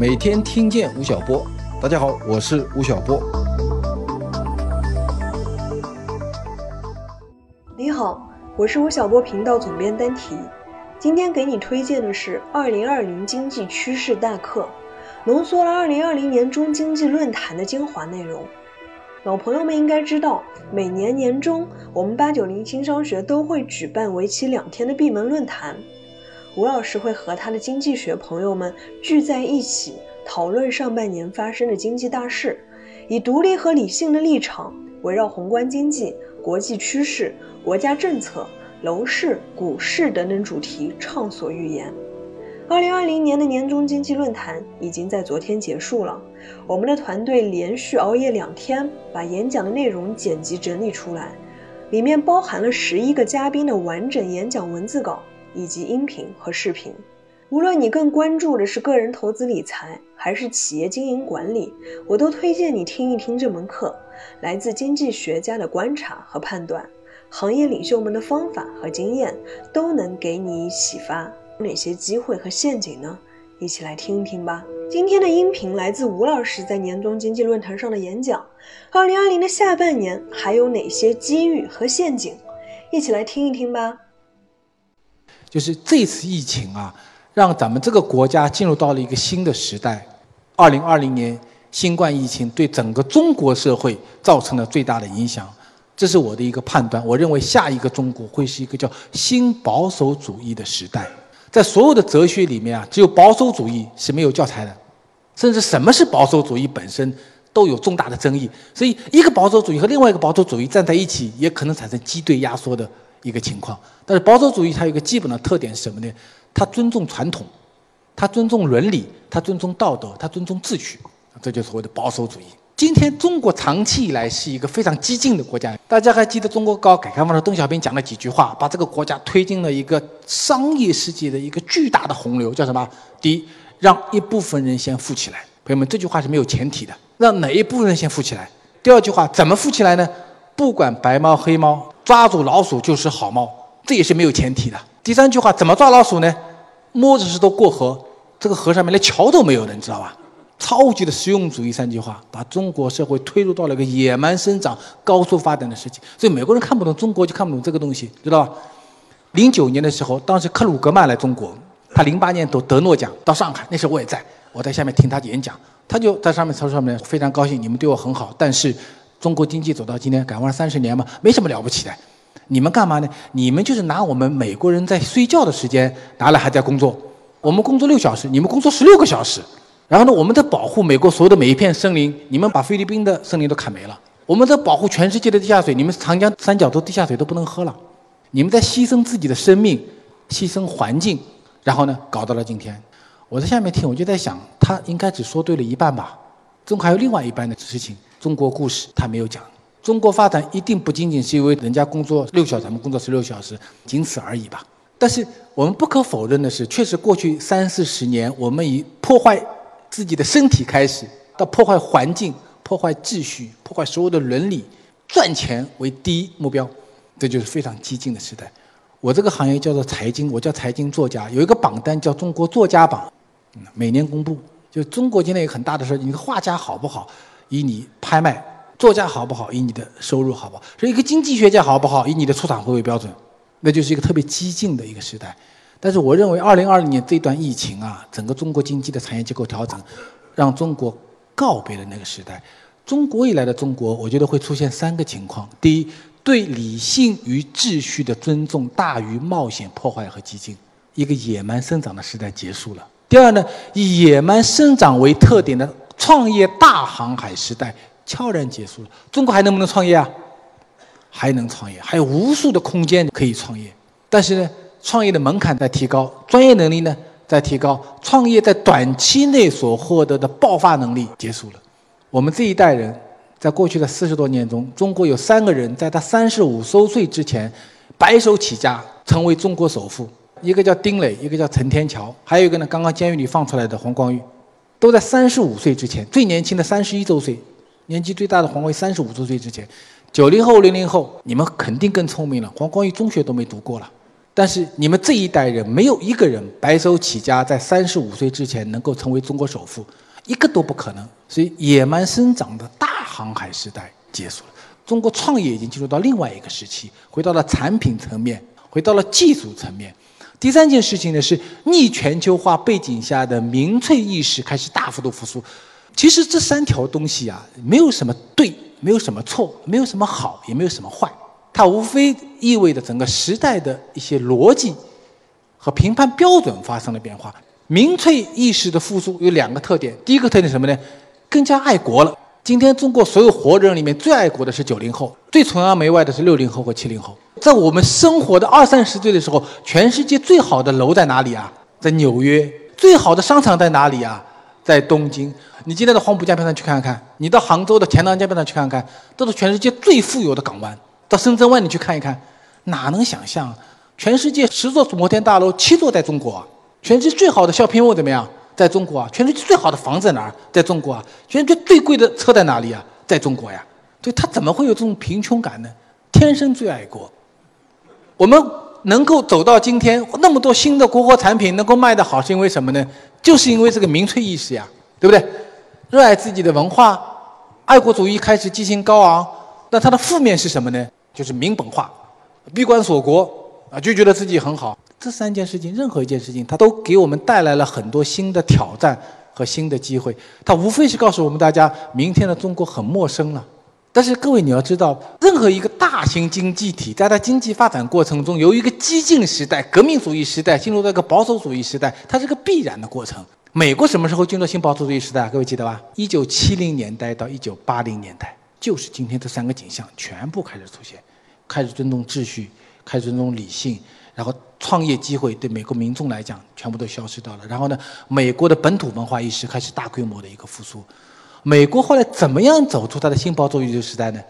每天听见吴晓波。大家好，我是吴晓波。你好，我是吴晓波频道总编丹提。今天给你推荐的是《二零二零经济趋势大课》，浓缩了二零二零年中经济论坛的精华内容。老朋友们应该知道，每年年中我们八九零轻商学都会举办为期两天的闭门论坛，吴老师会和他的经济学朋友们聚在一起，讨论上半年发生的经济大事，以独立和理性的立场，围绕宏观经济、国际趋势、国家政策、楼市、股市等等主题畅所欲言。二零二零年的年终经济论坛已经在昨天结束了。我们的团队连续熬夜两天，把演讲的内容剪辑整理出来，里面包含了十一个嘉宾的完整演讲文字稿以及音频和视频。无论你更关注的是个人投资理财，还是企业经营管理，我都推荐你听一听这门课。来自经济学家的观察和判断，行业领袖们的方法和经验，都能给你启发。哪些机会和陷阱呢？一起来听一听吧。今天的音频来自吴老师在年终经济论坛上的演讲。二零二零的下半年还有哪些机遇和陷阱？一起来听一听吧。就是这次疫情啊，让咱们这个国家进入到了一个新的时代。二零二零年新冠疫情对整个中国社会造成了最大的影响，这是我的一个判断。我认为下一个中国会是一个叫新保守主义的时代。在所有的哲学里面啊，只有保守主义是没有教材的，甚至什么是保守主义本身都有重大的争议。所以，一个保守主义和另外一个保守主义站在一起，也可能产生鸡对压缩的一个情况。但是，保守主义它有一个基本的特点是什么呢？它尊重传统，它尊重伦理，它尊重道德，它尊重秩序，这就是所谓的保守主义。今天中国长期以来是一个非常激进的国家，大家还记得中国搞改革开放的邓小平讲了几句话，把这个国家推进了一个商业世界的一个巨大的洪流，叫什么？第一，让一部分人先富起来。朋友们，这句话是没有前提的，让哪一部分人先富起来？第二句话，怎么富起来呢？不管白猫黑猫，抓住老鼠就是好猫，这也是没有前提的。第三句话，怎么抓老鼠呢？摸着石头过河，这个河上面连桥都没有的，你知道吧？超级的实用主义三句话，把中国社会推入到了一个野蛮生长、高速发展的时期。所以美国人看不懂中国，就看不懂这个东西，知道吧？零九年的时候，当时克鲁格曼来中国，他零八年得得诺奖到上海，那时候我也在，我在下面听他演讲，他就在上面他说上面非常高兴，你们对我很好，但是中国经济走到今天，改革三十年嘛，没什么了不起的。你们干嘛呢？你们就是拿我们美国人在睡觉的时间拿来还在工作，我们工作六小时，你们工作十六个小时。然后呢，我们在保护美国所有的每一片森林，你们把菲律宾的森林都砍没了；我们在保护全世界的地下水，你们长江三角洲地下水都不能喝了。你们在牺牲自己的生命，牺牲环境，然后呢，搞到了今天。我在下面听，我就在想，他应该只说对了一半吧。中还有另外一半的事情，中国故事他没有讲。中国发展一定不仅仅是因为人家工作六小时，咱们工作十六小时，仅此而已吧。但是我们不可否认的是，确实过去三四十年，我们以破坏。自己的身体开始，到破坏环境、破坏秩序、破坏所有的伦理，赚钱为第一目标，这就是非常激进的时代。我这个行业叫做财经，我叫财经作家，有一个榜单叫中国作家榜，每年公布。就中国今天有很大的事，你的画家好不好，以你拍卖；作家好不好，以你的收入好不好；所以一个经济学家好不好，以你的出场会为标准。那就是一个特别激进的一个时代。但是我认为，二零二零年这段疫情啊，整个中国经济的产业结构调整，让中国告别了那个时代。中国以来的中国，我觉得会出现三个情况：第一，对理性与秩序的尊重大于冒险、破坏和激进，一个野蛮生长的时代结束了；第二呢，以野蛮生长为特点的创业大航海时代悄然结束了。中国还能不能创业啊？还能创业，还有无数的空间可以创业。但是呢？创业的门槛在提高，专业能力呢在提高，创业在短期内所获得的爆发能力结束了。我们这一代人，在过去的四十多年中，中国有三个人在他三十五周岁之前，白手起家成为中国首富。一个叫丁磊，一个叫陈天桥，还有一个呢，刚刚监狱里放出来的黄光裕，都在三十五岁之前。最年轻的三十一周岁，年纪最大的黄光裕三十五周岁之前。九零后、零零后，你们肯定更聪明了。黄光裕中学都没读过了。但是你们这一代人没有一个人白手起家，在三十五岁之前能够成为中国首富，一个都不可能。所以野蛮生长的大航海时代结束了，中国创业已经进入到另外一个时期，回到了产品层面，回到了技术层面。第三件事情呢是逆全球化背景下的民粹意识开始大幅度复苏。其实这三条东西啊，没有什么对，没有什么错，没有什么好，也没有什么坏。它无非意味着整个时代的一些逻辑和评判标准发生了变化。民粹意识的复苏有两个特点：第一个特点什么呢？更加爱国了。今天中国所有活人里面最爱国的是九零后，最崇洋媚外的是六零后和七零后。在我们生活的二三十岁的时候，全世界最好的楼在哪里啊？在纽约。最好的商场在哪里啊？在东京。你今天到黄浦江边上去看看，你到杭州的钱塘江边上去看看，都是全世界最富有的港湾。到深圳湾你去看一看，哪能想象？全世界十座摩天大楼，七座在中国！全世界最好的小屏幕怎么样？在中国啊！全世界最好的房子在哪儿？在中国啊！全世界最贵的车在哪里啊？在中国呀！所以他怎么会有这种贫穷感呢？天生最爱国。我们能够走到今天，那么多新的国货产品能够卖得好，是因为什么呢？就是因为这个民粹意识呀，对不对？热爱自己的文化，爱国主义开始激情高昂。那它的负面是什么呢？就是民本化，闭关锁国啊，就觉得自己很好。这三件事情，任何一件事情，它都给我们带来了很多新的挑战和新的机会。它无非是告诉我们大家，明天的中国很陌生了。但是各位你要知道，任何一个大型经济体，在它经济发展过程中，由一个激进时代、革命主义时代进入到一个保守主义时代，它是个必然的过程。美国什么时候进入新保守主义时代？各位记得吧？一九七零年代到一九八零年代。就是今天这三个景象全部开始出现，开始尊重秩序，开始尊重理性，然后创业机会对美国民众来讲全部都消失掉了。然后呢，美国的本土文化意识开始大规模的一个复苏。美国后来怎么样走出它的新保守主义时代呢？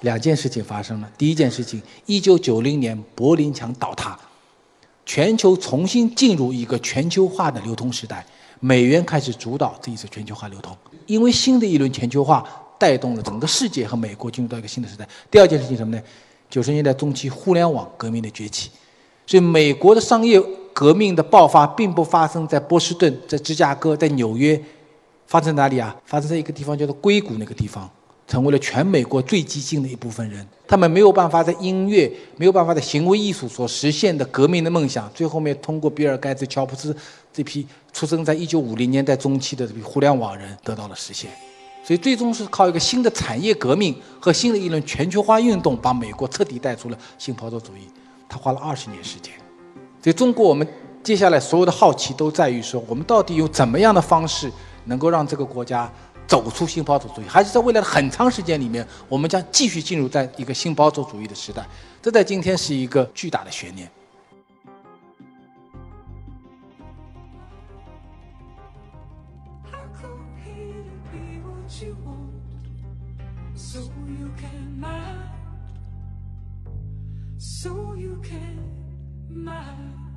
两件事情发生了。第一件事情，一九九零年柏林墙倒塌，全球重新进入一个全球化的流通时代，美元开始主导这一次全球化流通，因为新的一轮全球化。带动了整个世界和美国进入到一个新的时代。第二件事情什么呢？九十年代中期互联网革命的崛起，所以美国的商业革命的爆发并不发生在波士顿、在芝加哥、在纽约，发生哪里啊？发生在一个地方叫做硅谷那个地方，成为了全美国最激进的一部分人。他们没有办法在音乐、没有办法在行为艺术所实现的革命的梦想，最后面通过比尔盖茨、乔布斯这批出生在一九五零年代中期的这批互联网人得到了实现。所以最终是靠一个新的产业革命和新的一轮全球化运动，把美国彻底带出了新保守主义。他花了二十年时间。所以中国，我们接下来所有的好奇都在于说，我们到底有怎么样的方式能够让这个国家走出新保守主义？还是在未来的很长时间里面，我们将继续进入在一个新保守主义的时代？这在今天是一个巨大的悬念。so you can mind,